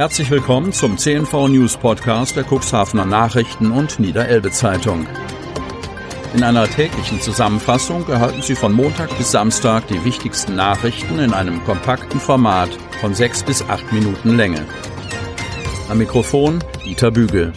Herzlich willkommen zum CNV News Podcast der Cuxhavener Nachrichten und Niederelbe Zeitung. In einer täglichen Zusammenfassung erhalten Sie von Montag bis Samstag die wichtigsten Nachrichten in einem kompakten Format von sechs bis acht Minuten Länge. Am Mikrofon Dieter Bügel.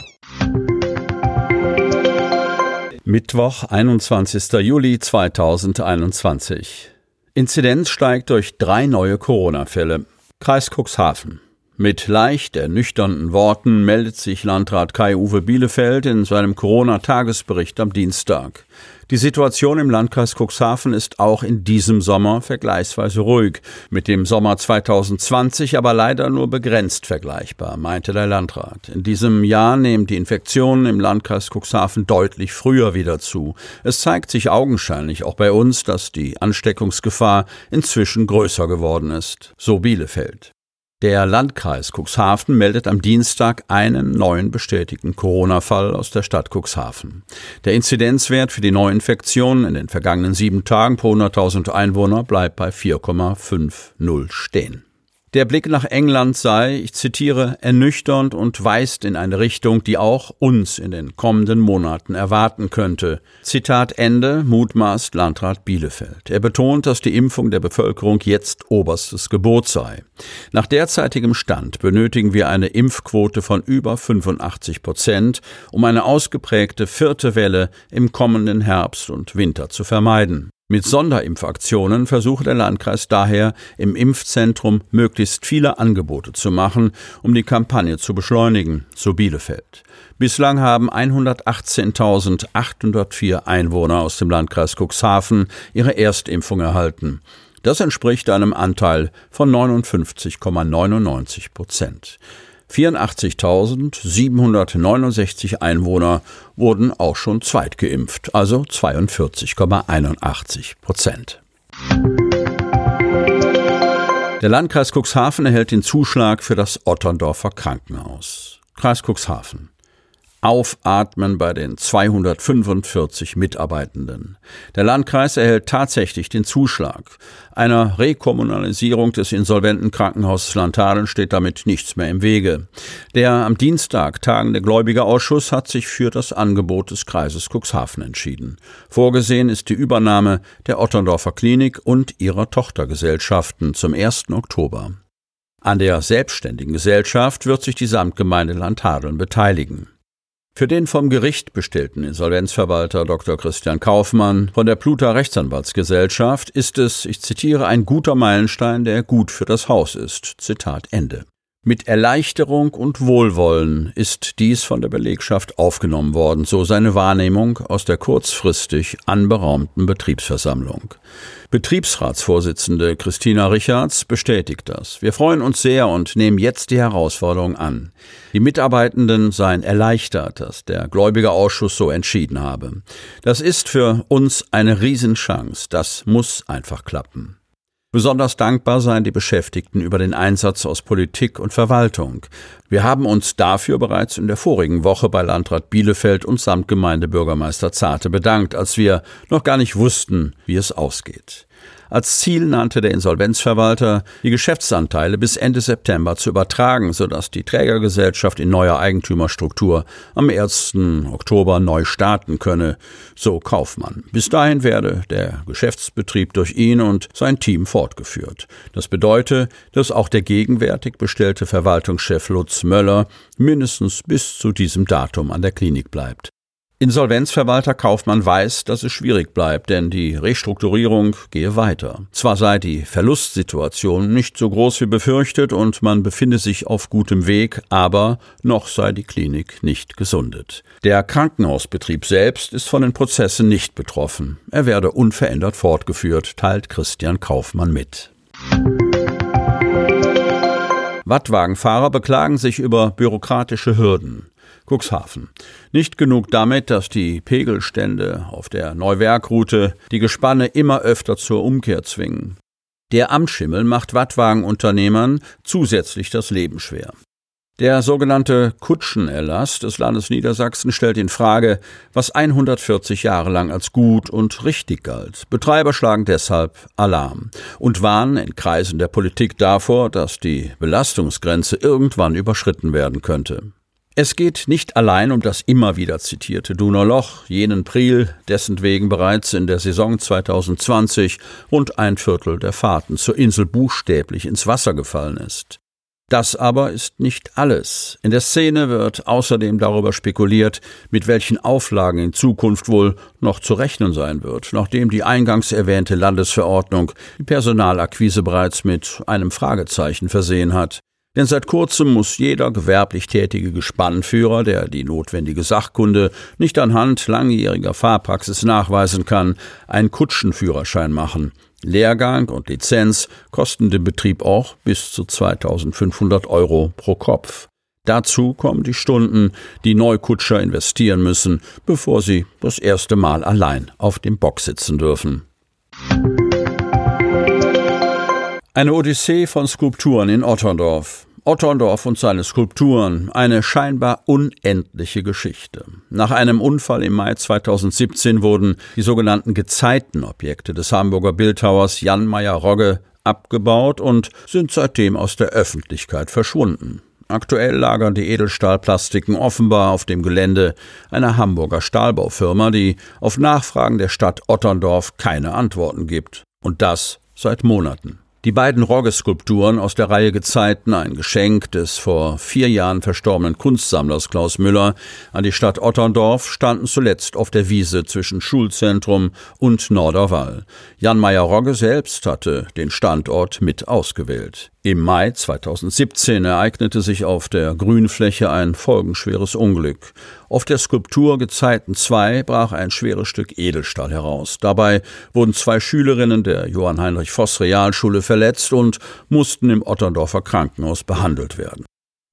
Mittwoch, 21. Juli 2021. Inzidenz steigt durch drei neue Corona-Fälle. Kreis Cuxhaven. Mit leicht ernüchternden Worten meldet sich Landrat Kai-Uwe Bielefeld in seinem Corona-Tagesbericht am Dienstag. Die Situation im Landkreis Cuxhaven ist auch in diesem Sommer vergleichsweise ruhig, mit dem Sommer 2020 aber leider nur begrenzt vergleichbar, meinte der Landrat. In diesem Jahr nehmen die Infektionen im Landkreis Cuxhaven deutlich früher wieder zu. Es zeigt sich augenscheinlich auch bei uns, dass die Ansteckungsgefahr inzwischen größer geworden ist, so Bielefeld. Der Landkreis Cuxhaven meldet am Dienstag einen neuen bestätigten Corona-Fall aus der Stadt Cuxhaven. Der Inzidenzwert für die Neuinfektionen in den vergangenen sieben Tagen pro 100.000 Einwohner bleibt bei 4,50 stehen. Der Blick nach England sei, ich zitiere, ernüchternd und weist in eine Richtung, die auch uns in den kommenden Monaten erwarten könnte. Zitat Ende, mutmaßt Landrat Bielefeld. Er betont, dass die Impfung der Bevölkerung jetzt oberstes Gebot sei. Nach derzeitigem Stand benötigen wir eine Impfquote von über 85 Prozent, um eine ausgeprägte vierte Welle im kommenden Herbst und Winter zu vermeiden. Mit Sonderimpfaktionen versucht der Landkreis daher, im Impfzentrum möglichst viele Angebote zu machen, um die Kampagne zu beschleunigen, so Bielefeld. Bislang haben 118.804 Einwohner aus dem Landkreis Cuxhaven ihre Erstimpfung erhalten. Das entspricht einem Anteil von 59,99 Prozent. 84.769 Einwohner wurden auch schon zweitgeimpft, also 42,81 Prozent. Der Landkreis Cuxhaven erhält den Zuschlag für das Otterndorfer Krankenhaus. Kreis Cuxhaven. Aufatmen bei den 245 Mitarbeitenden. Der Landkreis erhält tatsächlich den Zuschlag. Einer Rekommunalisierung des insolventen Krankenhauses Lantaren steht damit nichts mehr im Wege. Der am Dienstag tagende Gläubigerausschuss hat sich für das Angebot des Kreises Cuxhaven entschieden. Vorgesehen ist die Übernahme der Otterndorfer Klinik und ihrer Tochtergesellschaften zum 1. Oktober. An der selbstständigen Gesellschaft wird sich die Samtgemeinde Landhadeln beteiligen. Für den vom Gericht bestellten Insolvenzverwalter Dr. Christian Kaufmann von der Pluta Rechtsanwaltsgesellschaft ist es, ich zitiere, ein guter Meilenstein, der gut für das Haus ist. Zitat Ende. Mit Erleichterung und Wohlwollen ist dies von der Belegschaft aufgenommen worden, so seine Wahrnehmung aus der kurzfristig anberaumten Betriebsversammlung. Betriebsratsvorsitzende Christina Richards bestätigt das. Wir freuen uns sehr und nehmen jetzt die Herausforderung an. Die Mitarbeitenden seien erleichtert, dass der Gläubigerausschuss so entschieden habe. Das ist für uns eine Riesenchance. Das muss einfach klappen. Besonders dankbar seien die Beschäftigten über den Einsatz aus Politik und Verwaltung. Wir haben uns dafür bereits in der vorigen Woche bei Landrat Bielefeld und Samtgemeindebürgermeister Zarte bedankt, als wir noch gar nicht wussten, wie es ausgeht. Als Ziel nannte der Insolvenzverwalter, die Geschäftsanteile bis Ende September zu übertragen, sodass die Trägergesellschaft in neuer Eigentümerstruktur am 1. Oktober neu starten könne, so Kaufmann. Bis dahin werde der Geschäftsbetrieb durch ihn und sein Team fortgeführt. Das bedeutet, dass auch der gegenwärtig bestellte Verwaltungschef Lutz Möller mindestens bis zu diesem Datum an der Klinik bleibt. Insolvenzverwalter Kaufmann weiß, dass es schwierig bleibt, denn die Restrukturierung gehe weiter. Zwar sei die Verlustsituation nicht so groß wie befürchtet und man befinde sich auf gutem Weg, aber noch sei die Klinik nicht gesundet. Der Krankenhausbetrieb selbst ist von den Prozessen nicht betroffen. Er werde unverändert fortgeführt, teilt Christian Kaufmann mit. Wattwagenfahrer beklagen sich über bürokratische Hürden. Cuxhaven. Nicht genug damit, dass die Pegelstände auf der Neuwerkroute die Gespanne immer öfter zur Umkehr zwingen. Der Amtsschimmel macht Wattwagenunternehmern zusätzlich das Leben schwer. Der sogenannte Kutschenerlass des Landes Niedersachsen stellt in Frage, was 140 Jahre lang als gut und richtig galt. Betreiber schlagen deshalb Alarm und warnen in Kreisen der Politik davor, dass die Belastungsgrenze irgendwann überschritten werden könnte. Es geht nicht allein um das immer wieder zitierte Duner jenen Priel, dessen wegen bereits in der Saison 2020 rund ein Viertel der Fahrten zur Insel buchstäblich ins Wasser gefallen ist. Das aber ist nicht alles. In der Szene wird außerdem darüber spekuliert, mit welchen Auflagen in Zukunft wohl noch zu rechnen sein wird, nachdem die eingangs erwähnte Landesverordnung die Personalakquise bereits mit einem Fragezeichen versehen hat. Denn seit kurzem muss jeder gewerblich tätige Gespannführer, der die notwendige Sachkunde nicht anhand langjähriger Fahrpraxis nachweisen kann, einen Kutschenführerschein machen. Lehrgang und Lizenz kosten den Betrieb auch bis zu 2500 Euro pro Kopf. Dazu kommen die Stunden, die Neukutscher investieren müssen, bevor sie das erste Mal allein auf dem Bock sitzen dürfen. Eine Odyssee von Skulpturen in Otterndorf. Otterndorf und seine Skulpturen, eine scheinbar unendliche Geschichte. Nach einem Unfall im Mai 2017 wurden die sogenannten Gezeitenobjekte des Hamburger Bildhauers Jan Meyer-Rogge abgebaut und sind seitdem aus der Öffentlichkeit verschwunden. Aktuell lagern die Edelstahlplastiken offenbar auf dem Gelände einer Hamburger Stahlbaufirma, die auf Nachfragen der Stadt Otterndorf keine Antworten gibt. Und das seit Monaten. Die beiden Rogge-Skulpturen aus der Reihe Gezeiten, ein Geschenk des vor vier Jahren verstorbenen Kunstsammlers Klaus Müller an die Stadt Otterndorf, standen zuletzt auf der Wiese zwischen Schulzentrum und Norderwall. Jan Meyer-Rogge selbst hatte den Standort mit ausgewählt. Im Mai 2017 ereignete sich auf der Grünfläche ein folgenschweres Unglück. Auf der Skulptur Gezeiten 2 brach ein schweres Stück Edelstahl heraus. Dabei wurden zwei Schülerinnen der Johann Heinrich Voss Realschule verletzt und mussten im Otterndorfer Krankenhaus behandelt werden.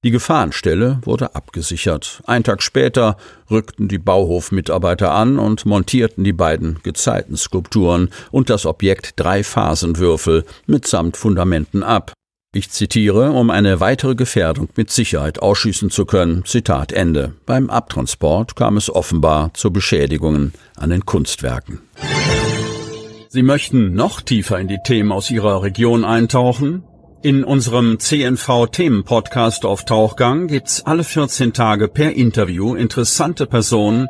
Die Gefahrenstelle wurde abgesichert. Ein Tag später rückten die Bauhofmitarbeiter an und montierten die beiden Gezeitenskulpturen und das Objekt Dreiphasenwürfel mitsamt Fundamenten ab. Ich zitiere, um eine weitere Gefährdung mit Sicherheit ausschließen zu können. Zitat Ende. Beim Abtransport kam es offenbar zu Beschädigungen an den Kunstwerken. Sie möchten noch tiefer in die Themen aus Ihrer Region eintauchen? In unserem CNV-Themen-Podcast auf Tauchgang gibt's alle 14 Tage per Interview interessante Personen,